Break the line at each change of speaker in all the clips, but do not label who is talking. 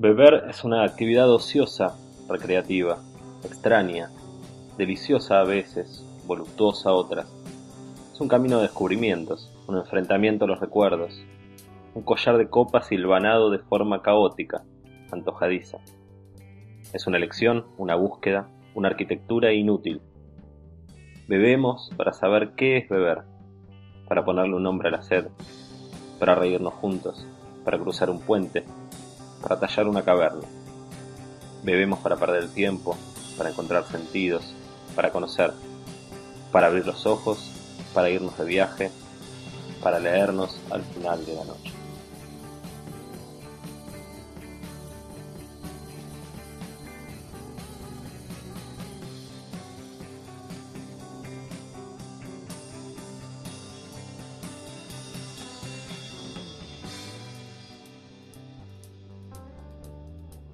Beber es una actividad ociosa, recreativa, extraña, deliciosa a veces, voluptuosa otras. Es un camino de descubrimientos, un enfrentamiento a los recuerdos, un collar de copas silvanado de forma caótica, antojadiza. Es una elección, una búsqueda, una arquitectura inútil. Bebemos para saber qué es beber, para ponerle un nombre a la sed, para reírnos juntos, para cruzar un puente, para tallar una caverna. Bebemos para perder el tiempo, para encontrar sentidos, para conocer, para abrir los ojos, para irnos de viaje, para leernos al final de la noche.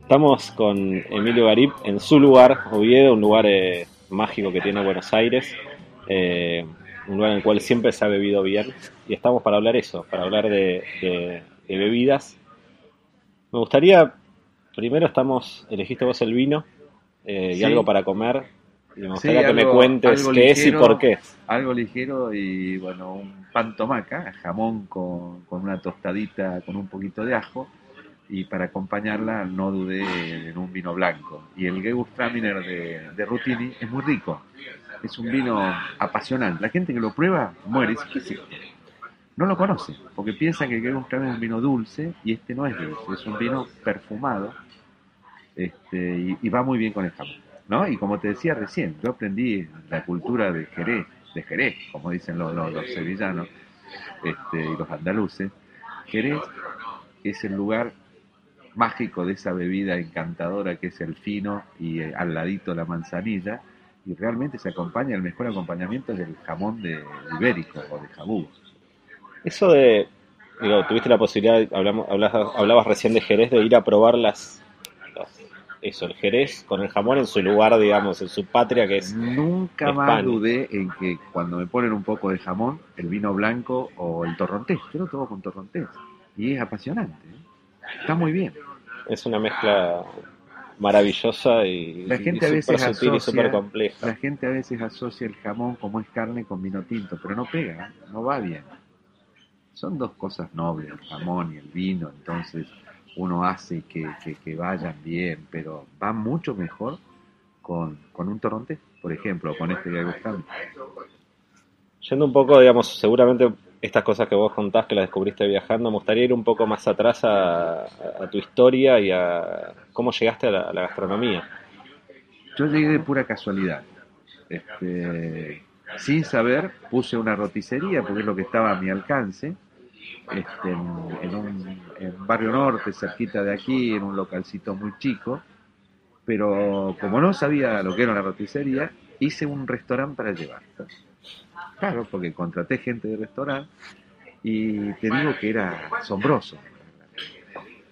Estamos con Emilio Garip en su lugar, Oviedo, un lugar eh, mágico que tiene Buenos Aires, eh, un lugar en el cual siempre se ha bebido bien. Y estamos para hablar eso, para hablar de, de- de bebidas. Me gustaría, primero estamos, elegiste vos el vino eh, y
Sí.
algo para comer. Y me
Sí,
gustaría que me cuentes qué es y por qué.
Algo ligero y bueno, un pan tomaca, jamón con, con una tostadita con un poquito de ajo y para acompañarla no dudé en un vino blanco. Y el Gewürztraminer de, de Rutini es muy rico, es un vino apasionante. La gente que lo prueba muere, ¿qué es esto? No lo conoce, porque piensa que el Gewürztraminer es un vino dulce y este no es dulce, es un vino perfumado este, y, y va muy bien con el jamón. ¿no? Y como te decía recién, yo aprendí la cultura de Jerez, de Jerez, como dicen los, los- los sevillanos este, y los andaluces. Jerez es el lugar mágico de esa bebida encantadora que es el fino y eh, al ladito la manzanilla y realmente se acompaña, el mejor acompañamiento es el jamón de ibérico o de jabú.
Eso de, digo, tuviste la posibilidad, hablamos, hablabas, hablabas recién de Jerez, de ir a probar las, las- eso, el Jerez con el jamón en su lugar, digamos, en su patria, que es
Nunca más dudé en que cuando me ponen un poco de jamón, el vino blanco o el torrontés, yo lo tomo con torrontés y es apasionante, ¿eh? Está muy bien.
Es una mezcla maravillosa y,
La gente
y
a veces
sutil
asocia-
compleja.
La gente a veces asocia el jamón como es carne con vino tinto, pero no pega, ¿eh? no va bien. Son dos cosas nobles, el jamón y el vino, entonces uno hace que, que, que vayan bien, pero va mucho mejor con, con un torrontés, por ejemplo, o con este que.
Yendo un poco, digamos, seguramente estas cosas que vos contás que las descubriste viajando, me gustaría ir un poco más atrás a, tu historia y a cómo llegaste a la, gastronomía.
Yo llegué de pura casualidad. Este, sin saber, puse una roticería porque es lo que estaba a mi alcance. Este, en, en un barrio norte, cerquita de aquí, en un localcito muy chico. Pero como no sabía lo que era una roticería, hice un restaurante para llevar. Claro, porque contraté gente de restaurante y te digo que era asombroso.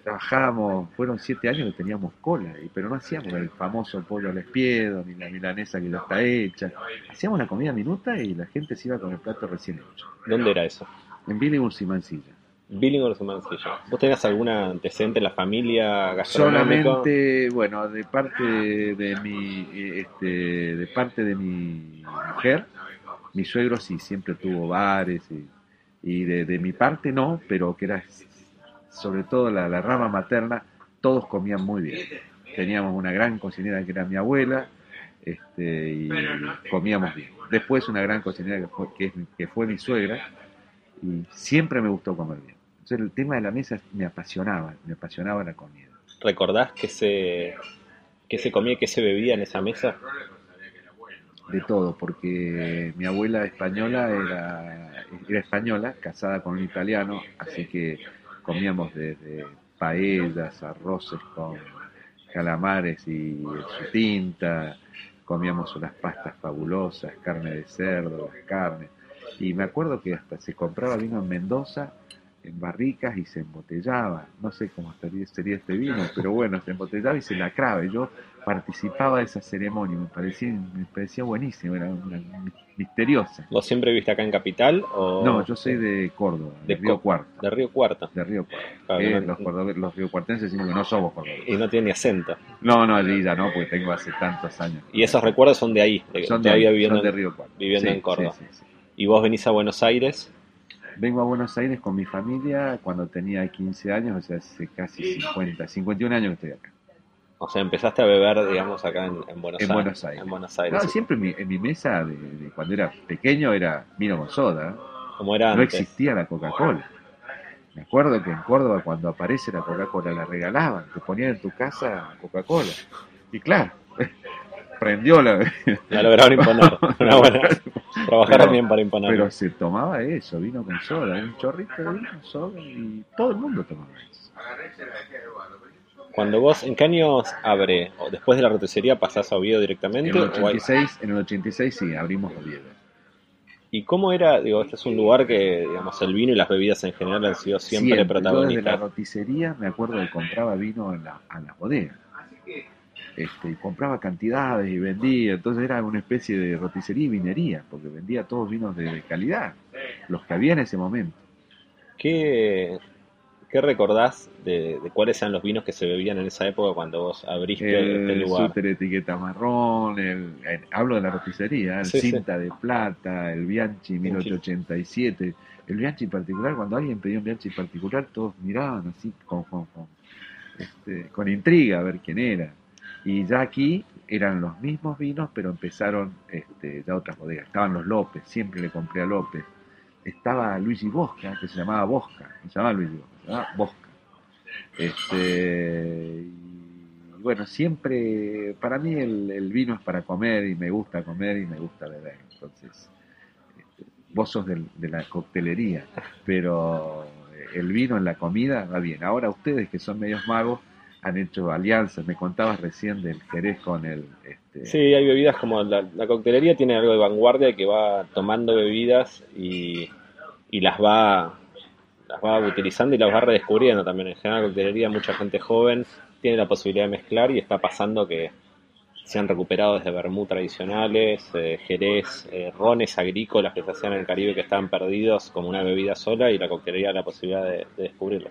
Trabajábamos, fueron siete años que teníamos cola, pero no hacíamos el famoso pollo al espiedo, ni la milanesa que ya está hecha. Hacíamos la comida minuta y la gente se iba con el plato recién hecho.
¿Dónde era eso?
En Billinghurst y Mansilla.
¿Vos tenías algún antecedente en la familia gastronómica?
Solamente, bueno, de parte de mi, este, de parte de mi mujer, mi suegro sí siempre tuvo bares y, y de, de mi parte no, pero que era sobre todo la, la rama materna, todos comían muy bien. Teníamos una gran cocinera que era mi abuela, este, y comíamos bien. Después una gran cocinera que fue, que, que fue mi suegra, y siempre me gustó comer bien. Entonces el tema de la mesa me apasionaba, me apasionaba la comida.
¿Recordás que se, que se comía que se bebía en esa mesa?
De todo, porque mi abuela española era, era española, casada con un italiano, así que comíamos desde paellas, arroces con calamares y su tinta, comíamos unas pastas fabulosas, carne de cerdo, las carnes. Y me acuerdo que hasta se compraba vino en Mendoza en barricas y se embotellaba. No sé cómo estaría, sería este vino, pero bueno, se embotellaba y se lacraba. Yo participaba de esa ceremonia, me parecía, me parecía buenísimo, era una, misteriosa.
¿Vos siempre viviste acá en Capital? O...
No, yo soy de Córdoba, de, Río Cuarto.
De Río Cuarto.
De Río Cuarto. Claro, no, los, cordobes, los riocuartenses decimos que no somos cordobeses.
Y no tiene ni acento.
No, no, allí ya no, porque tengo hace tantos años.
Y esos recuerdos son de ahí, de,
son de,
todavía
ahí,
viviendo,
son de Río Cuarto.
viviendo
Sí,
en Córdoba.
sí, sí, sí.
¿Y vos venís a Buenos Aires?
Vengo a Buenos Aires con mi familia cuando tenía 15 años, o sea, hace casi 50, 51 años que estoy acá.
O sea, empezaste a beber, digamos, acá en, en Buenos
En
Aires.
Buenos Aires.
En Buenos Aires.
No, siempre en mi, en mi mesa, de, de cuando era pequeño, era vino con soda.
Como era
No
antes.
existía la Coca-Cola. Me acuerdo que en Córdoba cuando aparece la Coca-Cola la regalaban, te ponían en tu casa Coca-Cola. Y claro, prendió la...
La lograron imponer. Una buena. Trabajaron bien para imponer.
Pero se tomaba eso, vino con soda, un chorrito de vino con soda y todo el mundo tomaba eso.
Cuando vos, ¿en qué años abre? ¿O después de la roticería pasás a Oviedo directamente?
En el
o hay-
86, en el 86 sí, abrimos Oviedo.
¿Y cómo era? Digo, este es un lugar que, digamos, el vino y las bebidas en general han sido siempre,
Yo desde la
protagonistas.
roticería me acuerdo que compraba vino en la, a las bodegas. Este, y compraba cantidades y vendía, entonces era una especie de roticería y vinería, porque vendía todos vinos de, de calidad, los que había en ese momento.
¿Qué, qué recordás de, de cuáles eran los vinos que se bebían en esa época cuando vos abriste este
El
lugar?
súper etiqueta marrón, el, el- hablo de la roticería, el
Sí, sí.
cinta de plata, el Bianchi 1887. El Bianchi particular, cuando alguien pedía un Bianchi particular, todos miraban así con, con, con, este, con intriga a ver quién era. Y ya aquí eran los mismos vinos, pero empezaron este, ya otras bodegas. Estaban los López, siempre le compré a López. Estaba Luigi Bosca, que se llamaba Bosca, se llamaba Luigi Bosca, se llamaba Bosca. Este, y bueno, siempre, para mí el, vino es para comer y me gusta comer y me gusta beber. Entonces, este, vos sos del- de la coctelería, pero el vino en la comida va bien. Ahora ustedes que son medios magos han hecho alianzas. Me contabas recién del Jerez con el... Este,
Sí, hay bebidas como la, la coctelería tiene algo de vanguardia que va tomando bebidas y, y las va las va utilizando y las va redescubriendo también. En general, la coctelería, mucha gente joven tiene la posibilidad de mezclar y está pasando que se han recuperado desde vermú tradicionales, eh, jerez, eh, rones agrícolas que se hacían en el Caribe que estaban perdidos como una bebida sola y la coctelería la posibilidad de, de descubrirlo.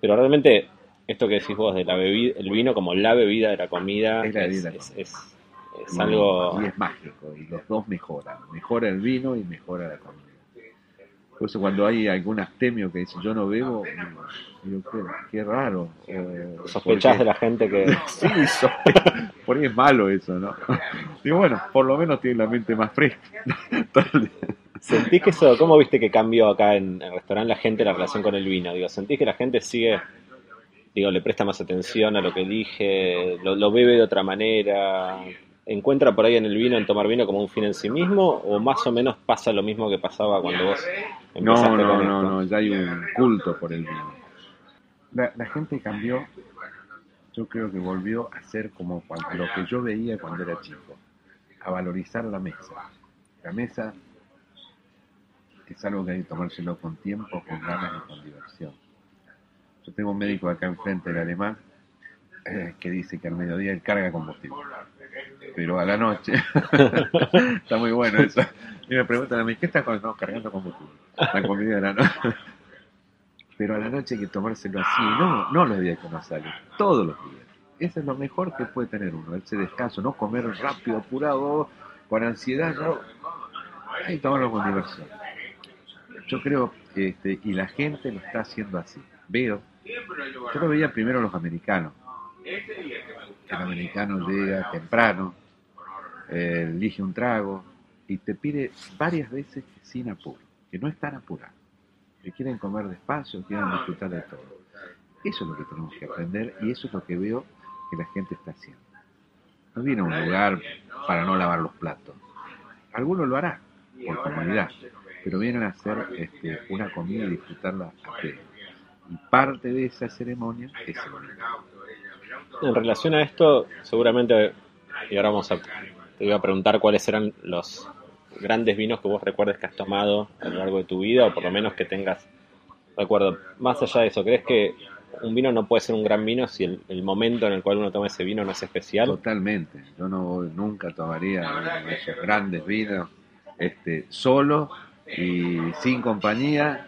Pero realmente, esto que decís vos de la bebida, el vino como la bebida de la comida,
Es la
es,
bebida
es- es- es
y-
algo...
Y es mágico, y los dos mejoran. Mejora el vino y mejora la comida. Por eso cuando hay algún astemio que dice yo no bebo, digo, qué, qué raro. o-
Sospechás
porque-
de la gente que...
Sí, por ahí es malo eso, ¿no? Digo, bueno, por lo menos tiene la mente más fresca.
¿Sentís que eso, cómo viste que cambió acá en el restaurante la gente la relación con el vino? Digo, ¿sentís que la gente sigue, digo, le presta más atención a lo que elige, lo, lo bebe de otra manera, encuentra por ahí en el vino, en tomar vino como un fin en sí mismo, o más o menos pasa lo mismo que pasaba cuando vos empezaste
No, no,
con
no,
esto?
no, ya hay un culto por el vino. La, la gente cambió, yo creo que volvió a ser como cuando, lo que yo veía cuando era chico, a valorizar la mesa. La mesa es algo que hay que tomárselo con tiempo, con ganas y con diversión. Yo tengo un médico acá enfrente, el alemán, eh, que dice que al mediodía él carga combustible, pero a la noche, está muy bueno eso. Y me preguntan a mí, ¿qué está con- no, cargando combustible? La comida de la noche. Pero a la noche hay que tomárselo así, no, no los días que uno sale, todos los días. Eso es lo mejor que puede tener uno, ese descanso, no comer rápido, apurado, con ansiedad, no. Hay que tomarlo con diversión. Yo creo, este, y la gente lo está haciendo así. Veo Yo lo veía primero los americanos. El americano llega temprano, eh, elige un trago y te pide varias veces sin apuro, que no están apurados, que quieren comer despacio, quieren disfrutar de todo. Eso es lo que tenemos que aprender y eso es lo que veo que la gente está haciendo. No viene a un lugar para no lavar los platos. Alguno lo hará por comodidad, pero vienen a hacer este, una comida y disfrutarla a pleno. Y parte de esa ceremonia es.
En relación a esto, seguramente, y ahora vamos a, te voy a preguntar cuáles eran los grandes vinos que vos recuerdes que has tomado a lo largo de tu vida, o por lo menos que tengas recuerdo. Más allá de eso, ¿crees que un vino no puede ser un gran vino si el, el momento en el cual uno toma ese vino no es especial?
Totalmente. Yo no nunca tomaría esos grandes vinos este, solo y sin compañía,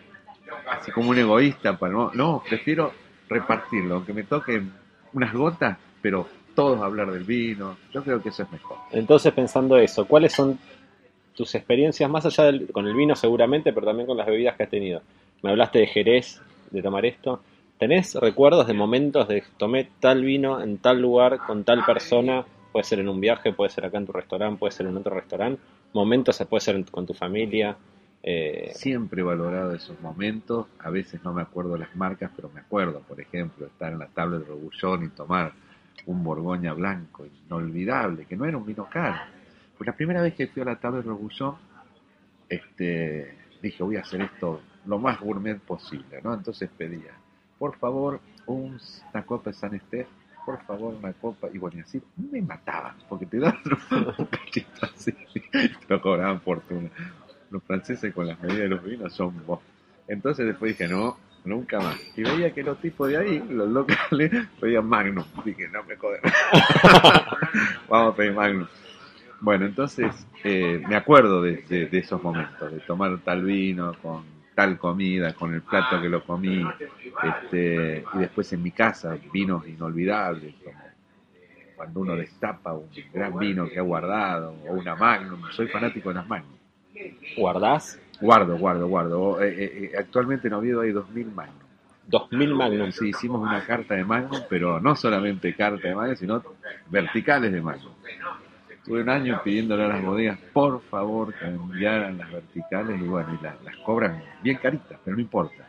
así como un egoísta. No, no, prefiero repartirlo, aunque me toquen unas gotas, pero todos hablar del vino. Yo creo que eso es mejor.
Entonces, pensando eso, ¿cuáles son tus experiencias más allá del, con el vino seguramente, pero también con las bebidas que has tenido? Me hablaste de Jerez, de tomar esto. ¿Tenés recuerdos de momentos de tomé tal vino en tal lugar con tal persona? Puede ser en un viaje, puede ser acá en tu restaurante, puede ser en otro restaurante. Momentos, puede ser con tu familia. Eh,
Siempre he valorado esos momentos. A veces no me acuerdo las marcas, pero me acuerdo, por ejemplo, estar en la tabla de Robuchón y tomar un Borgoña blanco, inolvidable, que no era un vino caro. Pues la primera vez que fui a la tabla de Robuchón, este, dije, voy a hacer esto lo más gourmet posible, ¿no? Entonces pedía, por favor, un, una copa de San Estef, por favor, una copa, y bueno, y así me mataban, porque te daban un cachito así, te lo cobraban fortuna. Los franceses con las medidas de los vinos son vos. Entonces después dije, no, nunca más. Y veía que los tipos de ahí, los locales, pedían Magnum. Dije, no me joden. Vamos a pedir Magnum. Bueno, entonces eh, me acuerdo de, de, de, esos momentos, de tomar tal vino con tal comida, con el plato que lo comí, este, y después en mi casa, vinos inolvidables, como cuando uno destapa un gran vino que ha guardado, o una Magnum, soy fanático de las Magnum.
¿Guardás?
Guardo, guardo, guardo. Eh, eh, actualmente en Oviedo hay 2.000 Magnum.
2.000 Magnum.
Sí, hicimos una carta de Magnum, pero no solamente carta de Magnum, sino verticales de Magnum. Tuve un año pidiéndole a las bodegas, por favor, que enviaran las verticales y bueno, y las, las cobran bien caritas, pero no importa.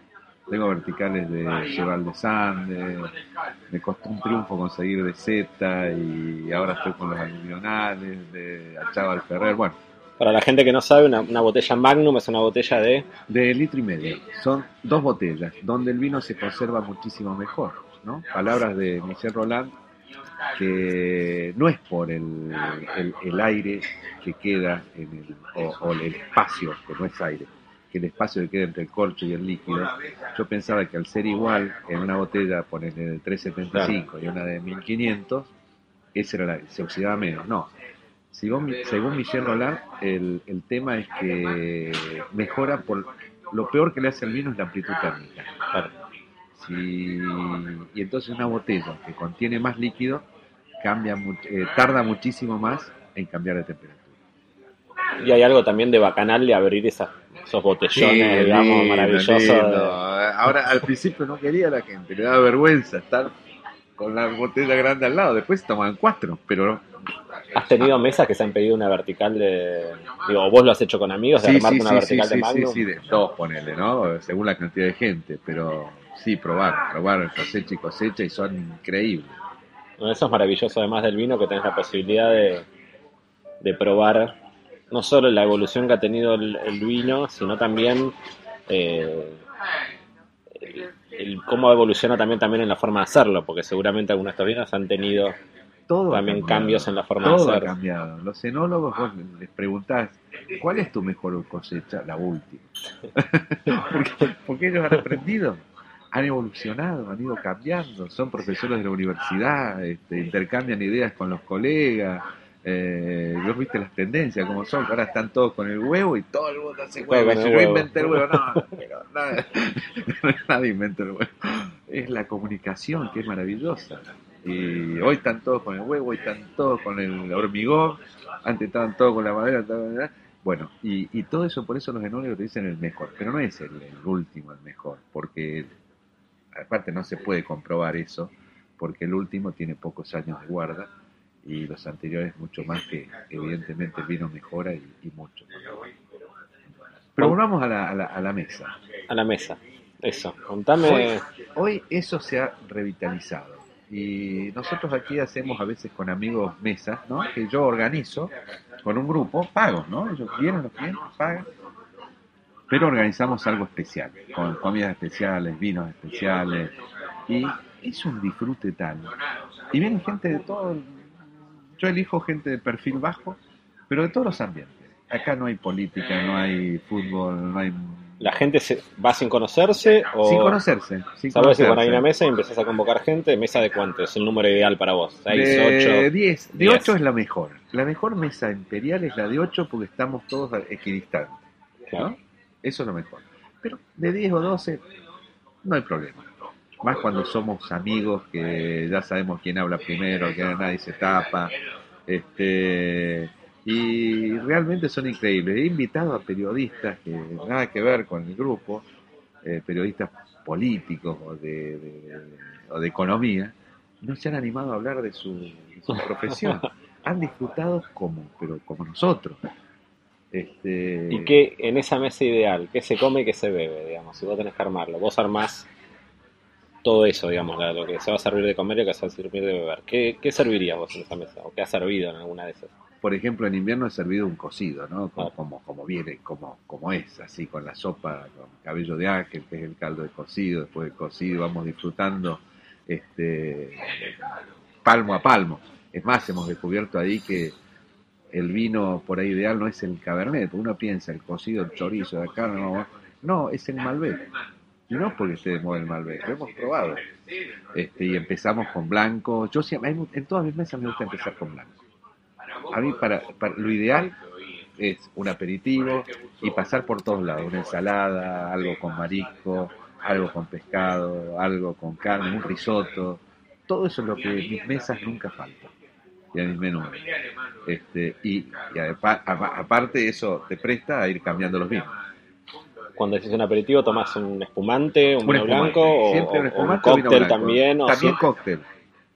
Tengo verticales de Cheval de Sande, me costó un triunfo conseguir de Z y ahora estoy con los aluvionales, de Achával Ferrer, bueno.
Para la gente que no sabe, una, botella Magnum es una botella de...
De litro y medio. Son dos botellas, donde el vino se conserva muchísimo mejor, ¿no? Palabras de Michel Roland, que no es por el, el, aire que queda en el, o, o, el espacio, que no es aire, que el espacio que queda entre el corcho y el líquido, yo pensaba que al ser igual en una botella, ponerle de 375 y una de 1500, ese era la, se oxidaba menos. No, según, según Michel Roland, el, el tema es que mejora por lo peor que le hace al vino es la amplitud térmica. Si, y entonces una botella que contiene más líquido cambia eh, tarda muchísimo más en cambiar de temperatura.
Y hay algo también de bacanal de abrir esas, esos botellones, sí, digamos, lindo, maravillosos.
Lindo. Ahora, al principio no quería la gente, le daba vergüenza estar con la botella grande al lado. Después tomaban cuatro, pero
¿Has tenido mesas que se han pedido una vertical de. Digo, vos lo has hecho con amigos, de
sí, sí,
una
sí,
vertical
sí,
de Magnum?
Sí, sí, de dos, ponele, ¿no? Según la cantidad de gente, pero sí, probar, probar cosecha y cosecha y son increíbles.
Bueno, eso es maravilloso, además del vino, que tenés la posibilidad de, de probar no solo la evolución que ha tenido el, el vino, sino también eh, el, cómo evoluciona también, también en la forma de hacerlo, porque seguramente algunos de han tenido
todo
también cambios en la forma
todo
de hacer.
ha cambiado. Los enólogos vos les preguntás, ¿cuál es tu mejor cosecha? La última. porque, porque ellos han aprendido, han evolucionado, han ido cambiando, son profesores de la universidad, este, intercambian ideas con los colegas. Eh, vos viste las tendencias como son, ahora están todos con el huevo y todo el mundo hace huevo. Yo inventé el huevo, no, pero nadie inventa el huevo. Es la comunicación que es maravillosa. Y hoy están todos con el huevo, hoy están todos con el hormigón, antes estaban todos con la madera. Bueno, y, y todo eso, por eso los enólogos te dicen el mejor, pero no es el, el último el mejor, porque aparte no se puede comprobar eso, porque el último tiene pocos años de guarda y los anteriores mucho más que evidentemente el vino mejora y, y mucho. Pero volvamos a la, a la, a la mesa.
A la mesa. Eso. Contame.
Hoy, hoy eso se ha revitalizado. Y nosotros aquí hacemos a veces con amigos mesas, ¿no? Que yo organizo con un grupo, pago, ¿no? Ellos vienen, los clientes pagan. Pero organizamos algo especial, con comidas especiales, vinos especiales. Y es un disfrute tal. Y viene gente de todo. Yo elijo gente de perfil bajo, pero de todos los ambientes. Acá no hay política, no hay fútbol, no hay
¿La gente se va sin conocerse o
sin conocerse. Sin
sabes si
conocerse.
con hay una mesa y empezás a convocar gente? ¿Mesa de cuánto? Es el número ideal para vos. ¿Seis,
de
ocho?
10. De
diez.
8 es la mejor. La mejor mesa imperial es la de 8 porque estamos todos equidistantes.
Claro.
Eso es lo mejor. Pero de 10 o 12 no hay problema. Más cuando somos amigos que ya sabemos quién habla primero, que nadie se tapa. Este, y realmente son increíbles. He invitado a periodistas que nada que ver con el grupo, eh, periodistas políticos o de, de- o de economía, no se han animado a hablar de su, de su profesión. Han disfrutado como, pero como nosotros. Este,
¿Y qué en esa mesa ideal? ¿Qué se come y qué se bebe, digamos? Si vos tenés que armarlo. Vos armás todo eso, digamos, lo que se va a servir de comer y lo que se va a servir de beber. ¿Qué, qué servirías vos en esa mesa? ¿O qué has servido en alguna de esas?
por ejemplo, en invierno he servido un cocido, ¿no? Como,
Ah.
como, como viene, como, como es, así con la sopa, con cabello de ángel, que es el caldo de cocido, después del cocido vamos disfrutando este palmo a palmo. Es más, hemos descubierto ahí que el vino por ahí ideal no es el cabernet, uno piensa el cocido, el chorizo, la carne, no, no, es el malbec. No porque esté de moda el malbec, lo hemos probado. Este, y empezamos con blanco. Yo en todas mis mesas me gusta empezar con blanco. A mí para, lo ideal es un aperitivo y pasar por todos lados, una ensalada, algo con marisco, algo con pescado, algo con carne, un risotto. Todo eso es lo que mis mesas nunca falta. Y en mis menús. Este, y y apa- apa- aparte eso te presta a ir cambiando los vinos.
Cuando decís un aperitivo, tomás un espumante, un,
Un
vino
espumante,
blanco o,
un espumante o
cóctel también. O
También
sí,
cóctel.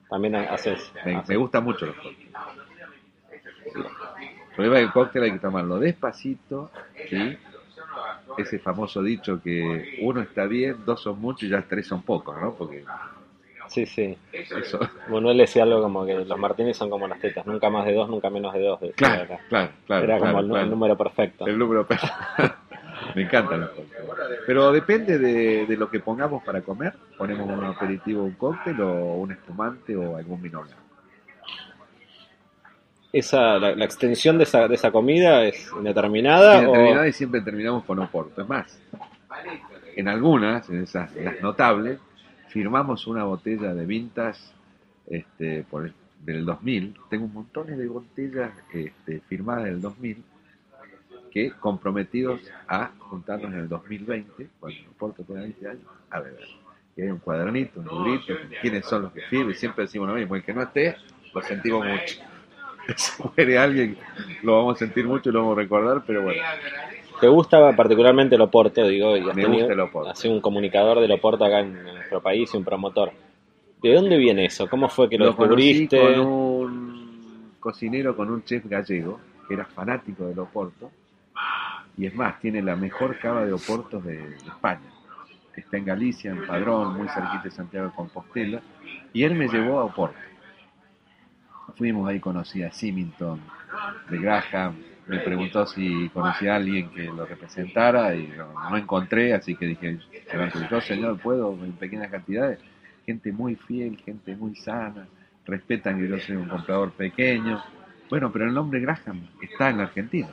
también haces.
Me,
haces.
me gustan mucho los cócteles. El problema del cóctel hay que tomarlo despacito, ¿sí? Ese famoso dicho que uno está bien, dos son muchos y ya tres son pocos, ¿no? Porque
Sí, sí.
eso...
Él decía algo como que los martinis son como las tetas, nunca más de dos, nunca menos de dos.
Claro, claro, claro.
Era como
claro,
el, nu-
claro.
el número perfecto.
El número per- Me encantan los cócteles. Pero depende de, de lo que pongamos para comer. Ponemos un aperitivo, un cóctel o un espumante o algún vino blanco.
Esa, la, la extensión de esa, de esa comida es indeterminada.
Y
o-
y siempre terminamos con Oporto. Es más, en algunas, en esas, las notables, firmamos una botella de vintas este, por el- del 2000. Tengo un montón de botellas este, firmadas del 2000 que comprometidos a juntarnos en el 2020, cuando Oporto tenga 20 años, a beber. Y hay un cuadernito, un librito, quiénes son los que y siempre decimos lo mismo, el que no esté, lo sentimos mucho. Si muere alguien, lo vamos a sentir mucho y lo vamos a recordar, pero bueno.
¿Te gusta particularmente el Oporto? Digo, y has
Me
tenido,
gusta el Oporto.
has sido un comunicador del Oporto acá en, nuestro país y un promotor. ¿De dónde viene eso? ¿Cómo fue que lo,
Lo conocí
descubriste?
con un cocinero, con un chef gallego, que era fanático del Oporto, y es más, tiene la mejor cava de Oportos de, España. Está en Galicia, en Padrón, muy cerquita de Santiago de Compostela, y él me llevó a Oporto. Fuimos ahí, conocí a Symington, de Graham, me preguntó si conocía a alguien que lo representara y no, no encontré, así que dije, yo señor, puedo en pequeñas cantidades, gente muy fiel, gente muy sana, respetan que yo soy un comprador pequeño. Bueno, pero el nombre Graham está en la Argentina.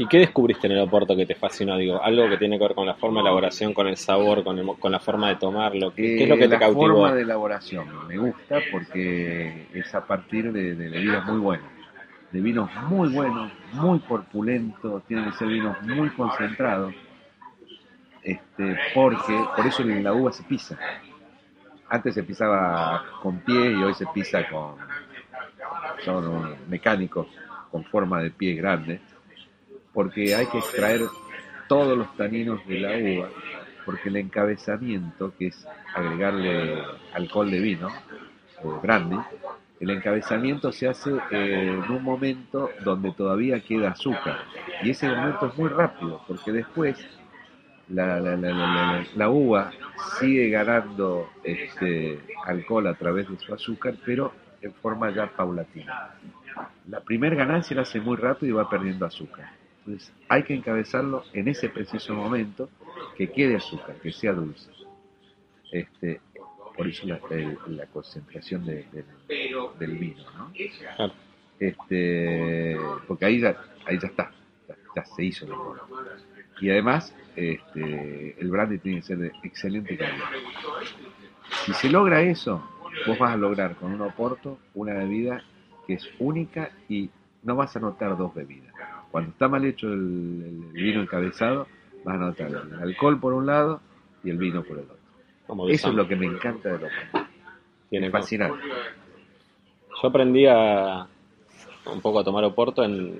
¿Y qué descubriste en el Oporto que te fascinó? Digo, algo que tiene que ver con la forma de elaboración, con el sabor, con, el mo- con la forma de tomarlo. ¿Qué, qué es lo que
Eh,
te
la
cautivó?
forma de elaboración me gusta porque es a partir de, de bebidas muy buenas, de vinos muy buenos, muy corpulentos, tienen que ser vinos muy concentrados, este, porque por eso en la uva se pisa. Antes se pisaba con pie y hoy se pisa con son mecánicos con forma de pie grande, porque hay que extraer todos los taninos de la uva porque el encabezamiento, que es agregarle alcohol de vino, brandy, el encabezamiento se hace en un momento donde todavía queda azúcar. Y ese momento es muy rápido, porque después la, la, uva sigue ganando este, alcohol a través de su azúcar, pero en forma ya paulatina. La primera ganancia la hace muy rápido y va perdiendo azúcar. Entonces hay que encabezarlo en ese preciso momento que quede azúcar, que sea dulce. Este, por eso la, la concentración del vino, ¿no? Este, porque ahí ya, ahí ya está, ya, se hizo el Y además, este, el brandy tiene que ser de excelente calidad. Si se logra eso, vos vas a lograr con un oporto una bebida que es única y no vas a notar dos bebidas. Cuando está mal hecho el, vino encabezado, vas a notar el alcohol por un lado y el vino por el otro. Eso es lo que me encanta de los Tiene fascinante.
Yo aprendí a un poco a tomar Oporto en,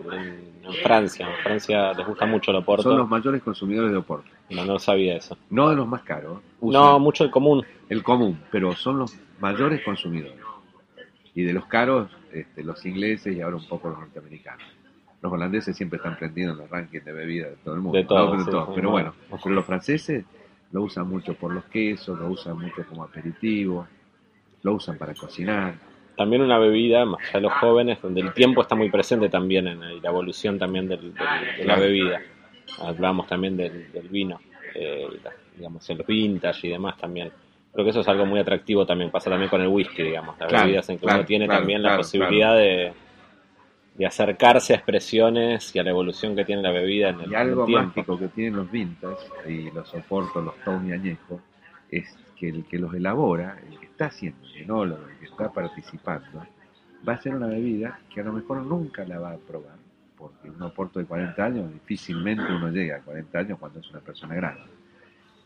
Francia. En Francia les gusta mucho el Oporto.
Son los mayores consumidores de Oporto.
No, no sabía eso.
No de los más caros.
no, mucho el común.
El común, pero son los mayores consumidores. Y de los caros, este, los ingleses y ahora un poco los norteamericanos. Los holandeses siempre están prendiendo en los rankings de bebidas de todo el mundo.
De todo,
pero, bueno, los franceses lo usan mucho por los quesos, lo usan mucho como aperitivo, lo usan para cocinar.
También una bebida, más allá de los jóvenes, donde el tiempo está muy presente también en la evolución también de la bebida. Hablábamos también del, vino, eh, digamos, en los vintage y demás también Creo que eso es algo muy atractivo también, pasa también con el whisky, digamos, las bebidas en que uno tiene también la posibilidad de, de acercarse a expresiones y a la evolución que tiene la bebida en el,
y algo mágico que tienen los vintage y los soportos, los Tony añejos, es que el que los elabora, el que está haciendo el enólogo, el que está participando, va a ser una bebida que a lo mejor nunca la va a probar, porque un oporto de 40 años difícilmente uno llega a 40 años cuando es una persona grande,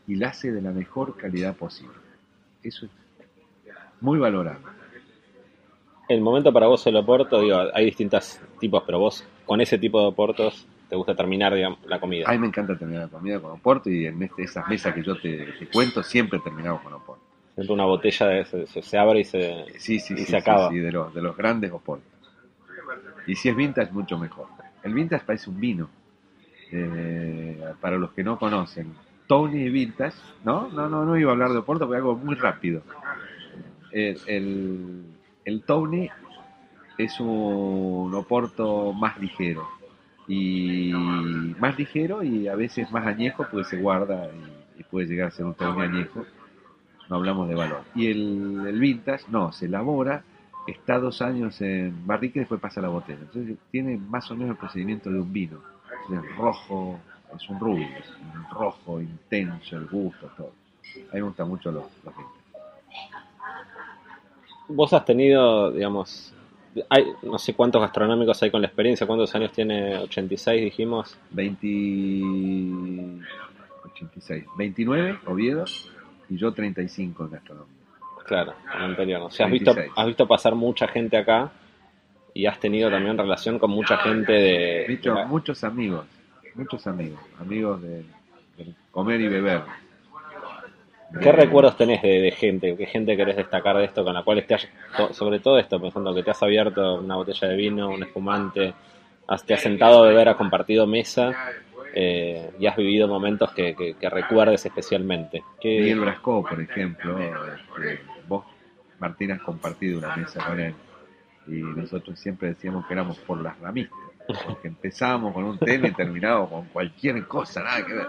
y la hace de la mejor calidad posible. Eso es muy valorado.
El momento para vos el oporto, digo, hay distintos tipos, pero vos con ese tipo de oportos te gusta terminar digamos, la comida.
A mí me encanta terminar la comida con oporto y en este, esas mesas que yo te, cuento siempre terminamos con oporto.
Siempre una botella de, se, se, abre y se,
sí, sí,
se acaba.
Sí, de, los, de los grandes oportos. Y si es vintage, mucho mejor. El vintage parece un vino. Eh, para los que no conocen, Tony Vintage, ¿no? No, no, no iba a hablar de Oporto, porque algo muy rápido. El, el, Tony es un Oporto más ligero. Y más ligero y a veces más añejo, porque se guarda y, puede llegar a ser un Tony añejo. No hablamos de valor. Y el, el Vintage, no, se elabora, está dos años en barrica y después pasa a la botella. Entonces tiene más o menos el procedimiento de un vino. Es rojo, es un rubio, es rojo intenso, el gusto, todo. A mí me gustan mucho los, los
Vos has tenido, digamos, hay, no sé cuántos gastronómicos hay con la experiencia, ¿cuántos años tiene? 86 dijimos.
20... 86. 29, Oviedo, y yo 35 en gastronomía.
Claro, en anterior. O sea, has visto, has visto pasar mucha gente acá y has tenido también relación con mucha gente de...
He muchos amigos muchos amigos, amigos de, comer y beber.
¿Qué recuerdos tenés de, gente? ¿Qué gente querés destacar de esto con la cual estés, sobre todo esto, pensando que te has abierto una botella de vino, un espumante, has, te has sentado a beber, has compartido mesa eh, y has vivido momentos que, recuerdes especialmente?
¿Qué... Miguel Brasco, por ejemplo, este, vos, Martín, has compartido una mesa con él y nosotros siempre decíamos que éramos por las ramistas porque empezábamos con un tema y terminábamos con cualquier cosa, nada que ver.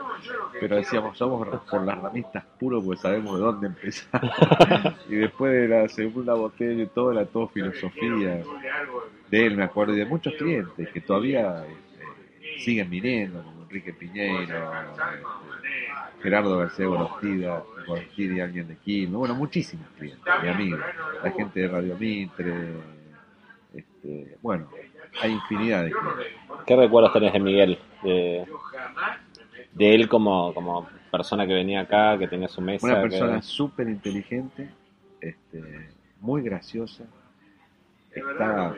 Pero decíamos, somos por las ramistas puros porque sabemos de dónde empezar. y después de la segunda botella y todo, era todo filosofía de él, me acuerdo, y de muchos clientes que todavía este, siguen viniendo, como Enrique Piñeiro, este, Gerardo García Gorostida, y alguien de Quilmes, bueno, muchísimos clientes, mi amigos, la gente de Radio Mitre, este, bueno, hay infinidad de
¿Qué recuerdos tenés de Miguel? De, él como, como persona que venía acá, que tenía su mesa.
Una persona súper inteligente, este, muy graciosa, está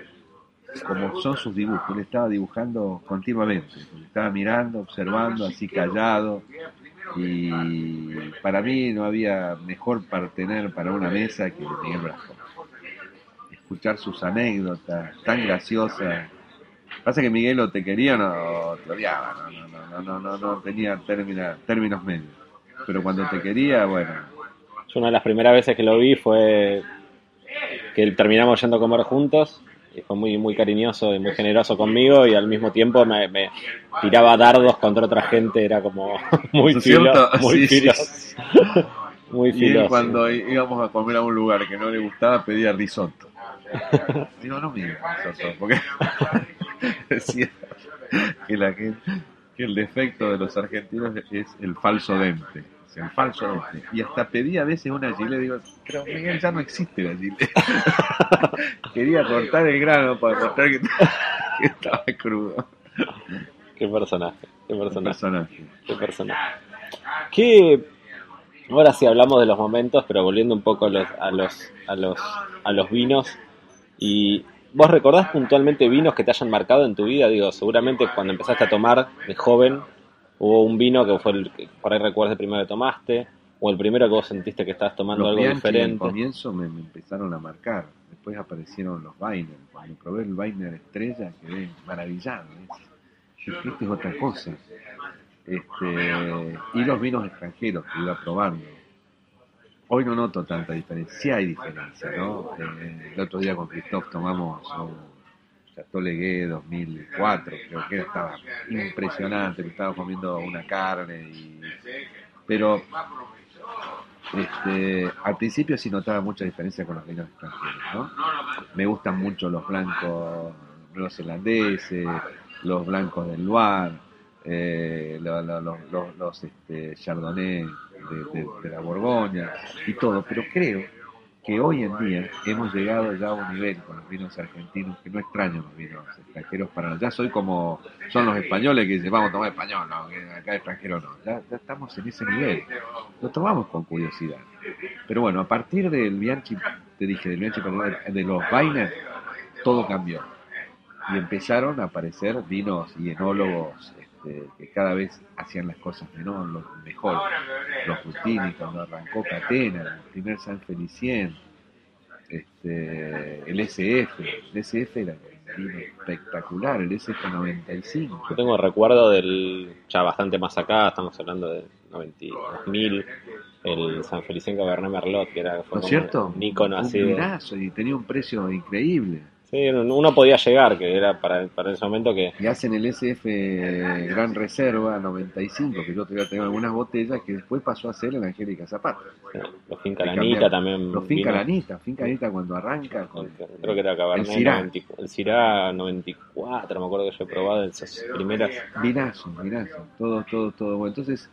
como son sus dibujos. Él estaba dibujando continuamente, estaba mirando, observando, así callado. Y para mí no había mejor partener para una mesa que Miguel Brasco. Escuchar sus anécdotas tan graciosas. Pasa que Miguel o te quería o no te odiaba, no, no, no, no, no, tenía términos medios. Pero cuando te quería, bueno.
Yo una de las primeras veces que lo vi fue que terminamos yendo a comer juntos y fue muy muy cariñoso y muy generoso conmigo y al mismo tiempo me, tiraba dardos contra otra gente, era como muy filo, muy
sí, muy filoso. Y cuando íbamos a comer a un lugar que no le gustaba pedía risotto. Digo, no me risotto, porque decía que, la que el defecto de los argentinos es el falso dente el falso Y hasta pedí a veces una chile, digo, pero Miguel ya no existe la chile. Quería cortar el grano para mostrar que, estaba crudo.
Qué personaje, qué personaje. Qué personaje. Qué Ahora sí hablamos de los momentos, pero volviendo un poco a los, a los, a los, a los vinos. Y vos recordás puntualmente vinos que te hayan marcado en tu vida, digo, seguramente cuando empezaste a tomar de joven, hubo un vino que fue el que por ahí recuerdas el primero que tomaste, o el primero que vos sentiste que estabas tomando algo diferente. Al
comienzo me, empezaron a marcar, después aparecieron los Weiner. Cuando probé el Weiner Estrella quedé maravillado. ¿eh? Es otra cosa. Este, y los vinos extranjeros que iba probando. Hoy no noto tanta diferencia, sí hay diferencia, ¿no? Eh, el otro día con Christoph tomamos Tolegué 2004, creo que estaba impresionante, que estaba comiendo una carne, y, pero este, al principio sí notaba mucha diferencia con los vinos extranjeros, ¿no? Me gustan mucho los blancos neozelandeses, los blancos del Loire, eh, los, los, los, este, Chardonnay de la Borgoña y todo, pero creo que hoy en día hemos llegado ya a un nivel con los vinos argentinos que no extraño los vinos extranjeros para nada. Ya soy como son los españoles que dicen vamos a tomar español, no, acá extranjero no. Ya, estamos en ese nivel. Lo tomamos con curiosidad. Pero bueno, a partir del Bianchi, te dije, del Bianchi, de los Weiner, todo cambió. Y empezaron a aparecer vinos y enólogos este, que cada vez hacían las cosas menor, mejor. Los Rutini, cuando arrancó Catena, el primer San Felicien, este, el SF, el SF era espectacular, el SF95.
Yo tengo recuerdo del, ya bastante más acá, estamos hablando de 92.000, el San Felicien Cabernet Merlot, que era
fue cierto?
un icono así.
y tenía un precio increíble.
Sí, uno podía llegar, que era para, para ese momento que...
Y hacen el SF Gran Reserva 95, que yo todavía tengo algunas botellas, que después pasó a ser el Angélica Zapata.
los Finca Lanita también.
Los Finca Lanita, Finca Lanita cuando arranca. Con,
creo que era Cabernet el Cirá. 94, me acuerdo que yo he probado esas primeras.
Vinazo, vinazo, todo, todo, todo. Bueno, entonces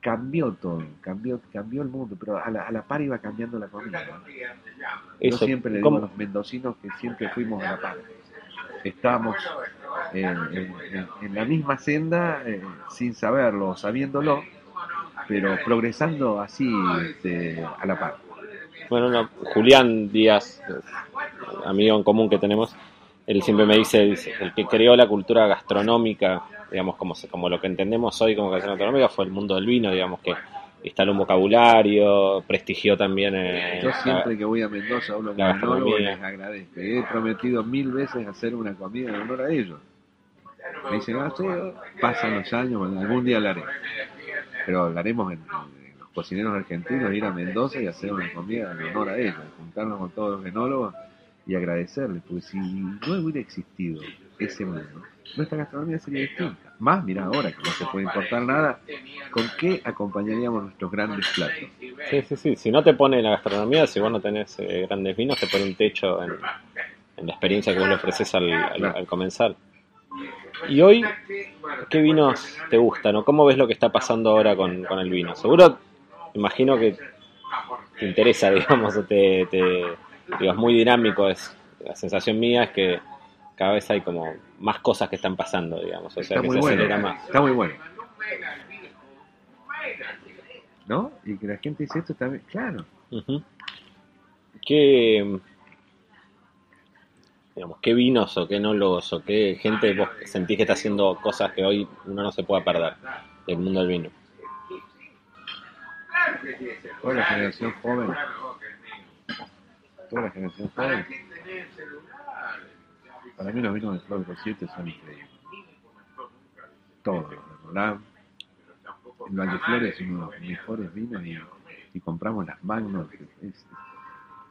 cambió todo, cambió, cambió el mundo, pero a la, a la par iba cambiando la comida. Yo siempre le digo a los mendocinos que siempre fuimos a la par. Estamos en, la misma senda eh, sin saberlo, sabiéndolo, pero progresando así este, a la par.
Bueno, Julián Díaz, amigo en común que tenemos, él siempre me dice, el que creó la cultura gastronómica digamos, como, como lo que entendemos hoy como creación autonómica fue el mundo del vino, digamos, que instaló un vocabulario, prestigió también...
Eh, Yo siempre que voy a Mendoza hablo con y les agradezco. He prometido mil veces hacer una comida en honor a ellos. Me dicen, no sé, pasan los años, algún día lo haré. Pero hablaremos en, los cocineros argentinos, ir a Mendoza y hacer una comida en honor a ellos, juntarnos con todos los enólogos y agradecerles, porque si no hubiera existido ese mundo, nuestra gastronomía sería distinta. Más, mira ahora que no se puede importar nada, ¿con qué acompañaríamos nuestros grandes platos?
Sí, sí, sí. Si no te pone la gastronomía, si vos no tenés eh, grandes vinos, te pone un techo en, la experiencia que vos le ofreces al, al, comenzar. Y hoy, ¿qué vinos te gustan o cómo ves lo que está pasando ahora con, con el vino? Seguro, imagino que te interesa, digamos, te, te digo, es muy dinámico, es la sensación mía es que cada vez hay como más cosas que están pasando, digamos, o sea, que se acelera más.
Está muy bueno. ¿No? Y que la gente dice esto también, claro.
Que Digamos, ¿qué vinos o qué enólogos o qué gente vos sentís que está haciendo cosas que hoy uno no se pueda perder del mundo del vino?
Toda la generación joven. Toda la generación joven. Para mí los vinos de Flor 7 son increíbles. Todos. Roland, el Valdeflores es uno de los mejores vinos y, y compramos las Magnos. es-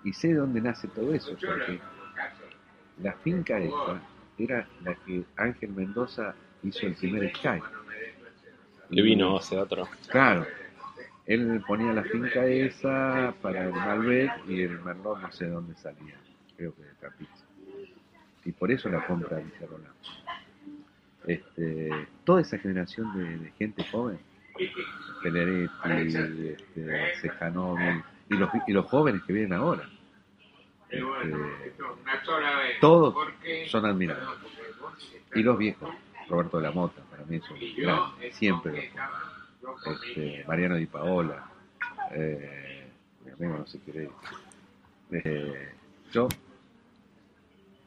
y sé de dónde nace todo eso, porque la finca esta era la que Ángel Mendoza hizo el primer Sky.
¿Qué vino sea otro?
Claro, él ponía la finca esa para el Malbec y el Merlot no sé de dónde salía, creo que de Trapiche. Y por eso la compra dice Rolando. Este, toda esa generación de, de gente joven, Peleretti, este, Sejanovic, y los, y los jóvenes que vienen ahora, este, todos son admirables. Y los viejos, Roberto de la Mota, para mí es un gran, siempre lo pongo este, Mariano Di Paola, eh, mi amigo no sé qué eh, yo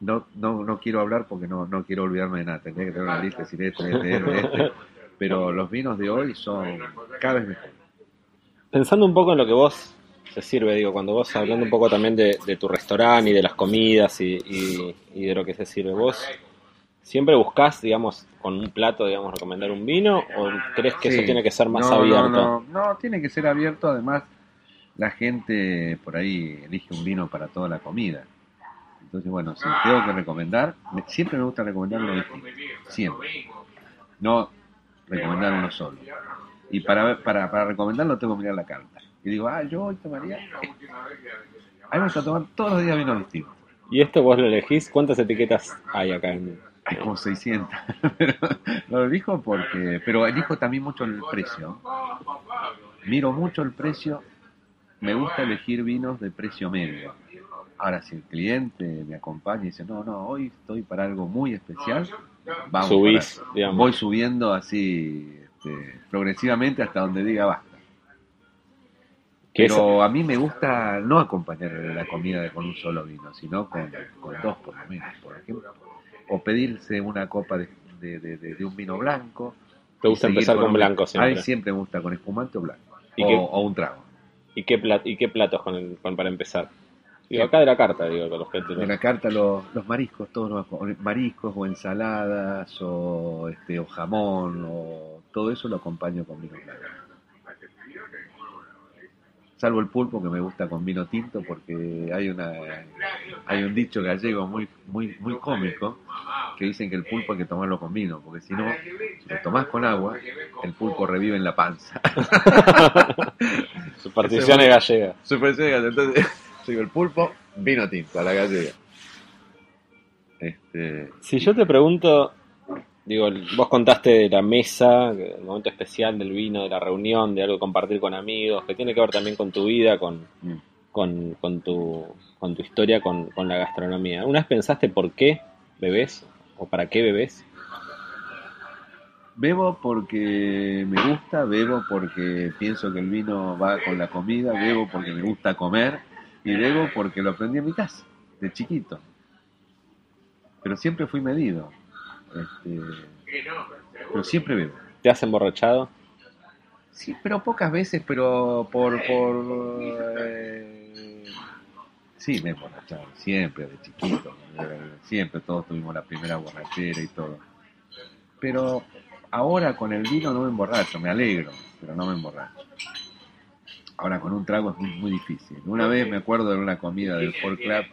no, no, no quiero hablar porque no, no quiero olvidarme de nada, tendría que tener una lista decir este, este, este, este, pero los vinos de hoy son cada vez mejores.
Pensando un poco en lo que vos se sirve, digo, cuando vos hablando un poco también de, de tu restaurante y de las comidas y, y- y de lo que se sirve, vos siempre buscás, digamos, con un plato, digamos, recomendar un vino o crees que eso tiene que ser más
No, no,
abierto?
No, no, tiene que ser abierto. Además, la gente por ahí elige un vino para toda la comida. Entonces, bueno, si tengo que recomendar, me- siempre me gusta recomendar uno distinto. Siempre. No recomendar uno solo. Y para, para, para recomendarlo tengo que mirar la carta. Y digo, ah, yo hoy tomaría. A mí me gusta tomar todos los días vinos distintos.
Y esto vos lo elegís, ¿cuántas etiquetas hay acá? En...
Hay como 600. pero lo elijo porque. Pero elijo también mucho el precio. Miro mucho el precio. Me gusta elegir vinos de precio medio. Ahora, si el cliente me acompaña y dice, no, no, hoy estoy para algo muy especial, vamos.
Subís,
para-. Voy subiendo así este, progresivamente hasta donde diga basta.
¿Qué es-
Pero a mí me gusta no acompañar la comida con un solo vino, sino con, con dos por lo menos, por ejemplo. O pedirse una copa de, de- de- de- de un vino blanco.
Te gusta empezar con
un-
blanco
A
siempre.
mí siempre me gusta con espumante o blanco.
¿Y
o,
qué-
o un trago.
¿Y qué, plat- y qué platos con el, con, para empezar?
¿Qué?
acá de la carta, digo, con los que
De la carta los, los mariscos, todos los mariscos o ensaladas o este o jamón o todo eso lo acompaño con vino blanco. Salvo el pulpo que me gusta con vino tinto porque hay una hay un dicho gallego muy muy muy cómico que dicen que el pulpo hay que tomarlo con vino porque si no si lo tomás con agua el pulpo revive en la panza.
Supersticiones gallegas.
Supersticiones, entonces digo el pulpo vino tinto a la gallega. Este,
Si yo te pregunto, digo, vos contaste de la mesa, el momento especial del vino, de la reunión, de algo compartir con amigos, que tiene que ver también con tu vida, con,
mm.
con, con tu, con tu historia, con, con la gastronomía. ¿Una vez pensaste por qué bebés o para qué bebés?
Bebo porque me gusta, bebo porque pienso que el vino va con la comida, bebo porque me gusta comer y bebo porque lo aprendí en mi casa, de chiquito. Pero siempre fui medido. Este, pero siempre bebo.
¿Te has emborrachado?
Sí, pero pocas veces, pero por... por eh, sí, me he emborrachado, siempre, de chiquito. eh, siempre, todos tuvimos la primera borrachera y todo. Pero ahora con el vino no me emborracho, me alegro, pero no me emborracho. Ahora con un trago es muy, muy difícil. Una vez me acuerdo de una comida del Ford Club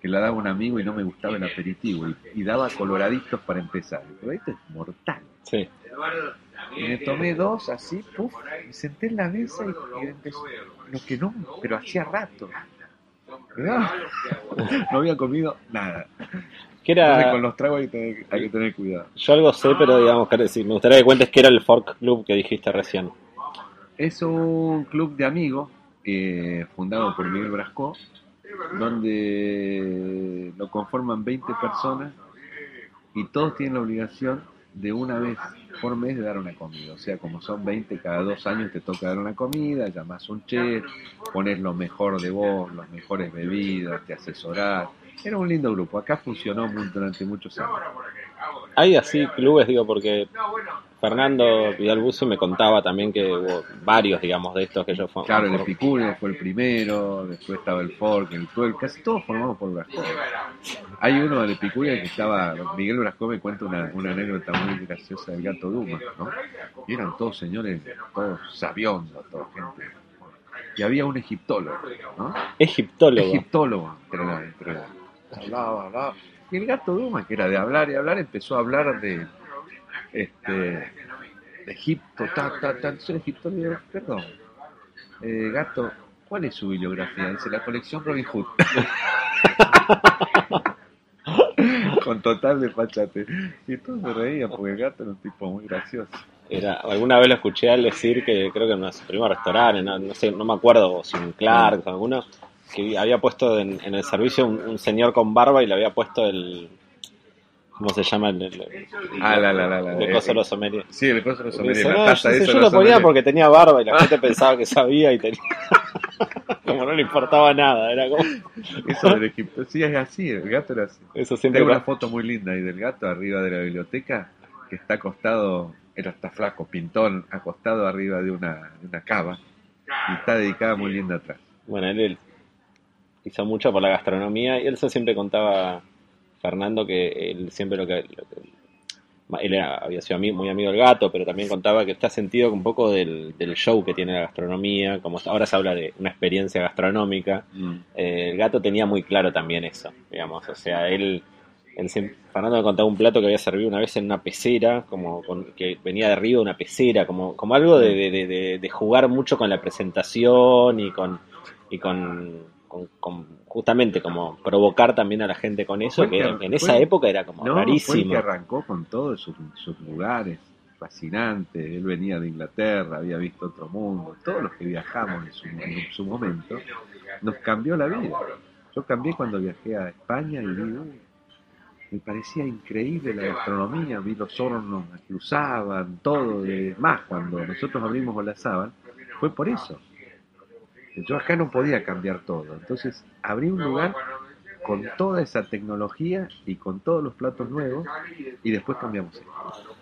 que la daba un amigo y no me gustaba el aperitivo y, y daba coloraditos para empezar. Pero esto es mortal.
Sí.
Y me tomé dos así, puf, me senté en la mesa y, y empezó. Lo que no, pero hacía rato. No, no había comido nada.
¿Qué
Entonces
era?
con los tragos hay que tener, hay que tener cuidado.
Yo algo sé, pero digamos, que me gustaría que cuentes qué era el Fork Club que dijiste recién.
Es un club de amigos eh, fundado por Miguel Brasco, donde lo conforman 20 personas y todos tienen la obligación de una vez por mes de dar una comida. O sea, como son 20 cada dos años te toca dar una comida, llamás un chef, pones lo mejor de vos, las mejores bebidas, te asesorás. Era un lindo grupo. Acá funcionó durante muchos años.
Hay así clubes, digo, porque Fernando Vidal me contaba también que hubo varios, digamos, de estos que yo
fui. Claro, el Epicúreo fue el primero, después estaba el Fork, el Tuel, casi todos formamos por Brascó. Hay uno del Epicúreo que estaba, Miguel Brascó me cuenta una, una anécdota muy graciosa del gato Duma, ¿no? Y eran todos señores, todos sabiondos, toda gente. Y había un egiptólogo, ¿no?
Egiptólogo.
Egiptólogo, entre entre hablaba, hablaba. Y el gato Duma, que era de hablar y hablar, empezó a hablar de este, de Egipto, ta, ta, ta. Entonces Egipto perdón, eh, gato, ¿cuál es su bibliografía? Dice, la colección Robin Hood. Con total desfachate. Y todos se reían porque el gato era un tipo muy gracioso.
Era, alguna vez lo escuché al decir que creo que en su primer restaurante, no, no, sé, no me acuerdo si en Clark o alguno, que había puesto en, el servicio un, señor con barba y le había puesto el, ¿Cómo se llama? El, el,
ah, la, la, la,
el coso de los sommeliers.
Sí, el coso de los sommeliers.
No, yo, yo lo ponía porque tenía barba y la gente pensaba que sabía y tenía... como no le importaba nada, era como...
Eso del Egipto, sí, es así, el gato era así. Eso siempre Tengo una foto muy linda ahí del gato arriba de la biblioteca, que está acostado, era hasta flaco, pintón, acostado arriba de una, de una cava, y está dedicada muy linda atrás.
Bueno, él hizo mucho por la gastronomía. Y él siempre contaba Fernando que él siempre lo que, él había sido muy amigo del gato, pero también contaba que está sentido un poco del, show que tiene la gastronomía, como ahora se habla de una experiencia gastronómica, mm. eh, el gato tenía muy claro también eso, digamos, o sea, él, Fernando me contaba un plato que había servido una vez en una pecera, como que venía de arriba de una pecera, como, como algo de, de, de jugar mucho con la presentación y con, y con con, justamente como provocar también a la gente con eso, que, en esa época era como rarísimo.
Fue que arrancó con todos sus, lugares fascinantes, él venía de Inglaterra, había visto otro mundo, todos los que viajamos en su, momento, nos cambió la vida. Yo cambié cuando viajé a España y vi, me parecía increíble la gastronomía, vi los hornos que usaban, todo, de, más cuando nosotros abrimos la sábana, fue por eso yo acá no podía cambiar todo. Entonces abrí un lugar con toda esa tecnología y con todos los platos nuevos y después cambiamos esto.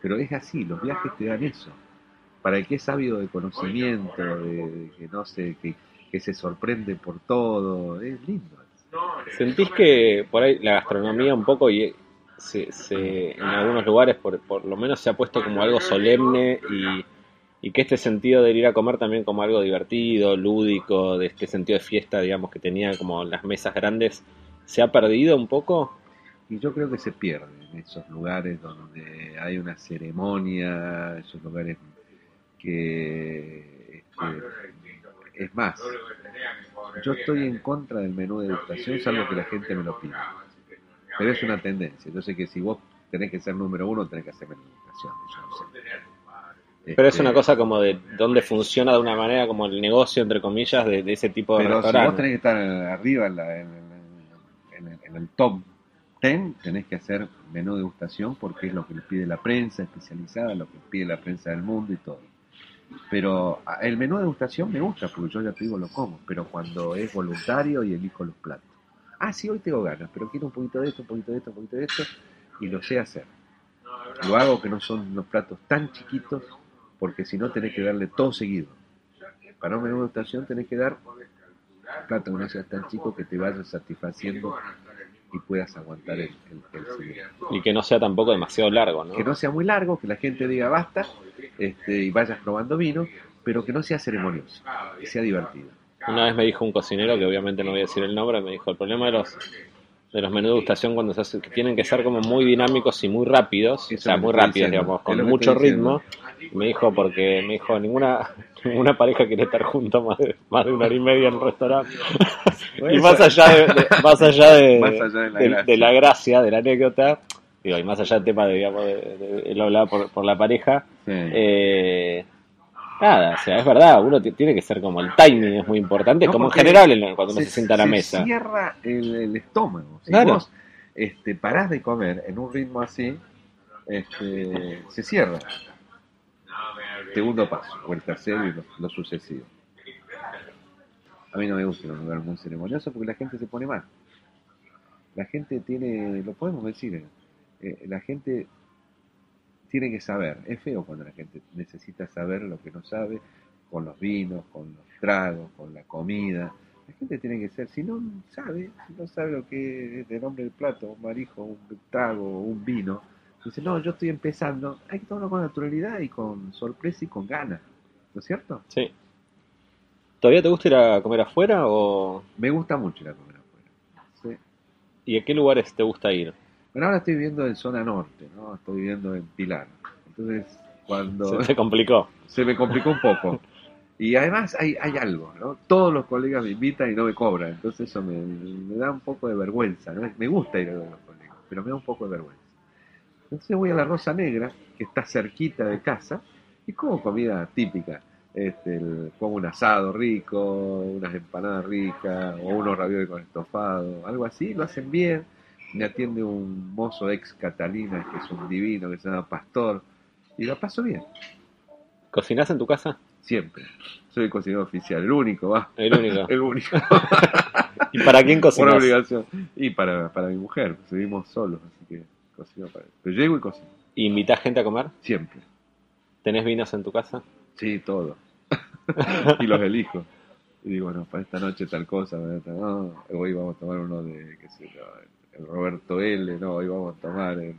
Pero es así, los viajes te dan eso. Para el que es sabido de conocimiento, de, que no sé, que, que se sorprende por todo, es lindo.
¿Sentís que por ahí la gastronomía un poco y se, se, en algunos lugares por, por lo menos se ha puesto como algo solemne y y que este sentido de ir a comer también como algo divertido, lúdico, de este sentido de fiesta, digamos, que tenía como las mesas grandes, ¿se ha perdido un poco?
Y yo creo que se pierde en esos lugares donde hay una ceremonia, esos lugares que... Este, es más, yo estoy en contra del menú de degustación, salvo que la gente me lo pida. Pero es una tendencia. Yo sé que si vos tenés que ser número uno, tenés que hacer menú de degustación.
Pero es una cosa como de dónde funciona de una manera como el negocio, entre comillas, de, ese tipo de
Pero si vos tenés que estar arriba en, el, top 10, tenés que hacer menú de degustación porque es lo que le pide la prensa especializada, lo que pide la prensa del mundo y todo. Pero el menú de degustación me gusta porque yo ya te digo lo como, pero cuando es voluntario y elijo los platos. Ah, sí, hoy tengo ganas, pero quiero un poquito de esto, un poquito de esto, un poquito de esto, y lo sé hacer. Lo hago que no son los platos tan chiquitos porque si no tenés que darle todo seguido. Para un menú de estación tenés que dar plata no sea tan chico que te vaya satisfaciendo y puedas aguantar el, el,
Y que no sea tampoco demasiado largo, ¿no?
Que no sea muy largo, que la gente diga basta este, y vayas probando vino, pero que no sea ceremonioso, que sea divertido.
Una vez me dijo un cocinero, que obviamente no voy a decir el nombre, me dijo, el problema de los de los menús de degustación cuando se hace, que tienen que ser como muy dinámicos y muy rápidos, o sea, muy rápidos, digamos, con mucho ritmo. Me dijo, porque me dijo, ninguna, ninguna pareja quiere estar juntos más de, más de una hora y media en un restaurante. y más allá de, más allá de, de, la gracia, de la anécdota, digo, y más allá del tema de, digamos, de, él hablaba por, por la pareja, eh, Nada, o sea, es verdad, uno tiene que ser como el timing es muy importante, como en general cuando uno se, sienta a la mesa.
cierra el, estómago. Si vos este, parás de comer en un ritmo así, este, se cierra. Segundo paso, o el tercero y lo, lo sucesivo. A mí no me gusta un lugar muy ceremonioso porque la gente se pone mal. La gente tiene, lo podemos decir, eh, la gente tiene que saber. Es feo cuando la gente necesita saber lo que no sabe con los vinos, con los tragos, con la comida. La gente tiene que ser, si no sabe, si no sabe lo que es el nombre del plato, un marijo, un trago, un vino, dice, no, yo estoy empezando, hay que tomarlo con naturalidad y con sorpresa y con ganas, ¿no es cierto?
Sí. ¿Todavía te gusta ir a comer afuera o...?
Me gusta mucho ir a comer afuera. Sí.
¿Y a qué lugares te gusta ir?
Bueno, ahora estoy viviendo en zona norte, ¿no? Estoy viviendo en Pilar. Entonces, cuando...
Se te complicó.
se me complicó un poco. Y además hay, hay algo, ¿no? Todos los colegas me invitan y no me cobran, entonces eso me, me da un poco de vergüenza, ¿no? Me gusta ir a ver a los colegas, pero me da un poco de vergüenza. Entonces voy a la Rosa Negra, que está cerquita de casa, y como comida típica. Este, el- como un asado rico, unas empanadas ricas, o unos ravioles con estofado, algo así, lo hacen bien. Me atiende un mozo ex Catalina, que es un divino, que se llama Pastor, y la paso bien.
¿Cocinás en tu casa?
Siempre. Soy el cocinero oficial, el único, va.
El único.
El único.
¿Y para quién
Por
cocinas?
obligación. Y para, para mi mujer, vivimos solos, así que cocino para Pero llego y cocino.
¿Y invitás gente a comer?
Siempre.
¿Tenés vinos en tu casa?
Sí, todo. y los elijo. Y digo, bueno, para esta noche tal cosa, no, hoy vamos a tomar uno de, qué sé yo, el Roberto L, no, hoy vamos a tomar el,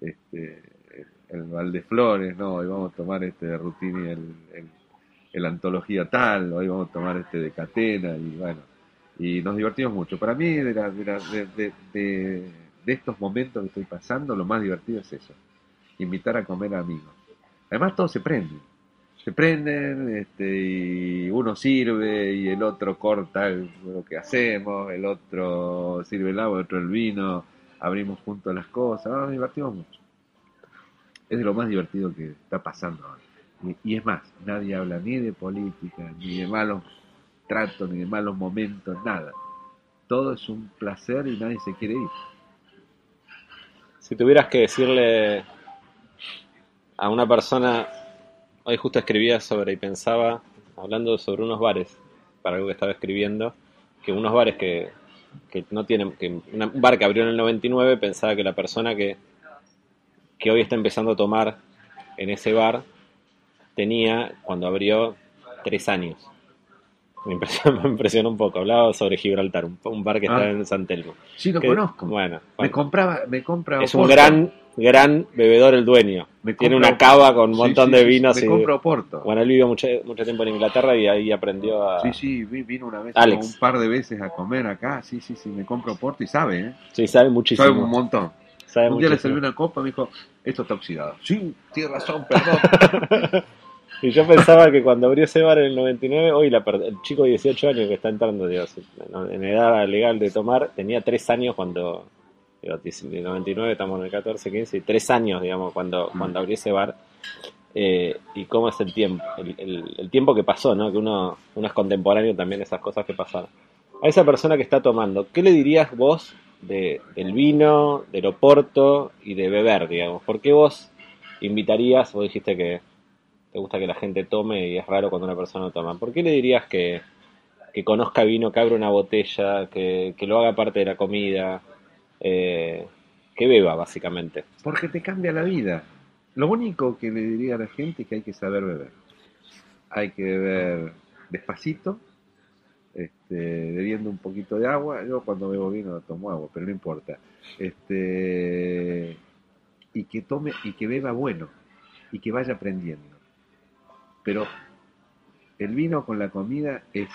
este, el, el Valdeflores, no, hoy vamos a tomar este de Rutini, el, el, el Antología tal, hoy vamos a tomar este de Catena, y bueno, y nos divertimos mucho. Para mí, de, la- de, la- de, de- de- estos momentos que estoy pasando, lo más divertido es eso, invitar a comer a amigos. Además, todos se prenden se prenden este, y uno sirve y el otro corta lo que hacemos, el otro sirve el agua, el otro el vino, abrimos juntos las cosas, nos divertimos mucho. Es de lo más divertido que está pasando ahora. Y es más, nadie habla ni de política, ni de malos tratos, ni de malos momentos, nada. Todo es un placer y nadie se quiere ir.
Si tuvieras que decirle a una persona, hoy justo escribía sobre y pensaba, hablando sobre unos bares, para algo que estaba escribiendo, que unos bares que, que no tienen, que una- un bar que abrió en el 99 pensaba que la persona que, que hoy está empezando a tomar en ese bar tenía, cuando abrió, tres años. Me impresionó, me un poco. Hablaba sobre Gibraltar, un, un bar que está
Ah.
en San Telmo.
Sí, lo
Que-
conozco.
Bueno,
Me compraba, me compra
Es un
Oporto.
gran, gran bebedor el dueño.
Me
Tiene una cava con un montón
sí,
de
sí,
vinos.
Me
y-
compro Oporto.
Bueno, él vivió mucho, mucho tiempo en Inglaterra y ahí aprendió a...
Sí, sí, vi- vino una vez,
Alex.
un par de veces a comer acá. Sí, sí, sí, me compro Porto y sabe, ¿eh?
Sí, sabe muchísimo.
Sabe un montón.
Sabe
un día le serví una copa y me dijo, esto está oxidado. Sí, tiene razón, perdón.
Y yo pensaba que cuando abrió ese bar en el 99, hoy la per- el chico de 18 años que está entrando Dios, en edad legal de tomar, tenía 3 años cuando, digo, en el 99 estamos en el 14, 15, y 3 años, digamos, cuando, cuando abrió ese bar. Eh, y cómo es el tiempo, el, el- el tiempo que pasó, ¿no? Que uno, uno es contemporáneo también de esas cosas que pasaron. A esa persona que está tomando, ¿qué le dirías vos de, del vino, del oporto y de beber, digamos? ¿Por qué vos invitarías, vos dijiste que te gusta que la gente tome y es raro cuando una persona no toma. ¿Por qué le dirías que, conozca vino, que abra una botella, que, que lo haga parte de la comida, eh, que beba básicamente?
Porque te cambia la vida. Lo único que le diría a la gente es que hay que saber beber. Hay que beber despacito, este, bebiendo un poquito de agua. Yo cuando bebo vino tomo agua, pero no importa. Este, y que tome y que beba bueno y que vaya aprendiendo. Pero el vino con la comida es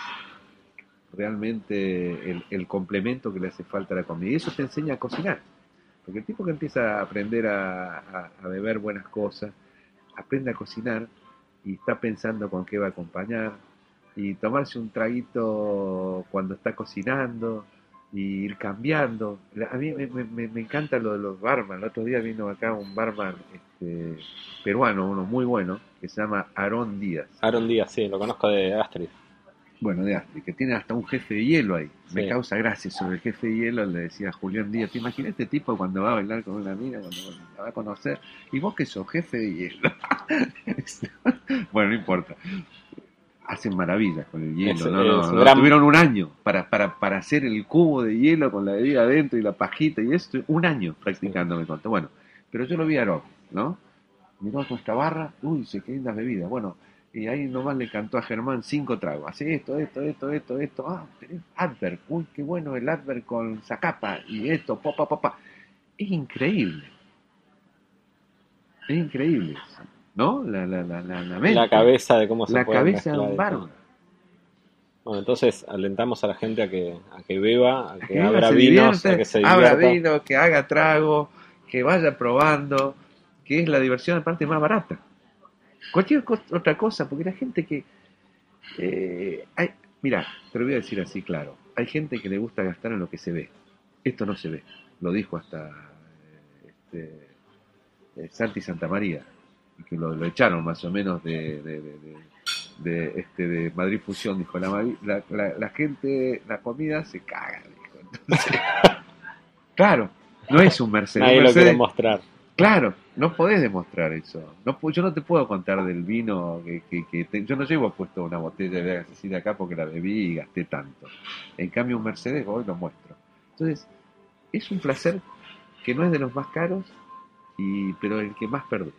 realmente el, complemento que le hace falta a la comida. Y eso te enseña a cocinar. Porque el tipo que empieza a aprender a, beber buenas cosas, aprende a cocinar y está pensando con qué va a acompañar y tomarse un traguito cuando está cocinando y ir cambiando. A mí me- me encanta lo de los barman. El otro día vino acá un barman este, peruano, uno muy bueno, que se llama Aarón Díaz.
Aaron Díaz, sí, lo conozco de Astrid.
Bueno, de Astrid, que tiene hasta un jefe de hielo ahí. Me
Sí.
causa gracia sobre el jefe de hielo, le decía Julián Díaz, ¿te imaginas este tipo cuando va a bailar con una amiga, cuando la va a conocer? ¿Y vos que sos jefe de hielo? bueno, no importa. Hacen maravillas con el hielo,
Es-
¿no? no,
es
no,
gran-
Tuvieron un año para, para, para hacer el cubo de hielo con la bebida adentro y la pajita y esto, un año practicando, me contó. Bueno, pero yo lo vi a Aarón, ¿no? Miró con esta barra, uy, se qué lindas bebidas. Bueno, y ahí nomás le cantó a Germán cinco tragos. Así, esto, esto, esto, esto, esto. Ah, tenés Adver. Uy, qué bueno el Adver con Zacapa. Y esto, papá, papá. Es increíble. Es increíble. ¿No? La, la, la, la, la mente.
La cabeza de cómo se
La
puede
cabeza de
mezclar
un
todo. Bueno, entonces alentamos a la gente a que, a que beba, a que,
Que
abra vinos,
divierte,
a que se
abra
divierta.
vino, que haga trago, que vaya probando, que es la diversión aparte más barata. Cualquier co- otra cosa, porque la gente que... eh, hay, mira, te lo voy a decir así claro, hay gente que le gusta gastar en lo que se ve. Esto no se ve, lo dijo hasta este, eh, Santi Santamaría, que lo, lo echaron más o menos de, de, de- de- este, de Madrid Fusión, dijo, la, la, la- la gente, la comida se caga, dijo. Entonces, claro, no es un Mercedes.
Nadie lo quiere mostrar.
Claro, no podés demostrar eso. No, yo no te puedo contar del vino que, que- que te- yo no llevo puesto una botella de de acá porque la bebí y gasté tanto. En cambio un Mercedes hoy lo muestro. Entonces, es un placer que no es de los más caros, y, pero el que más perdura.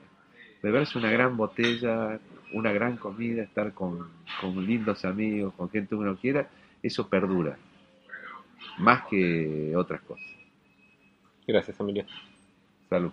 Beberse una gran botella, una gran comida, estar con, con lindos amigos, con gente que uno quiera, eso perdura. Más que otras cosas.
Gracias, Emilio.
Salud.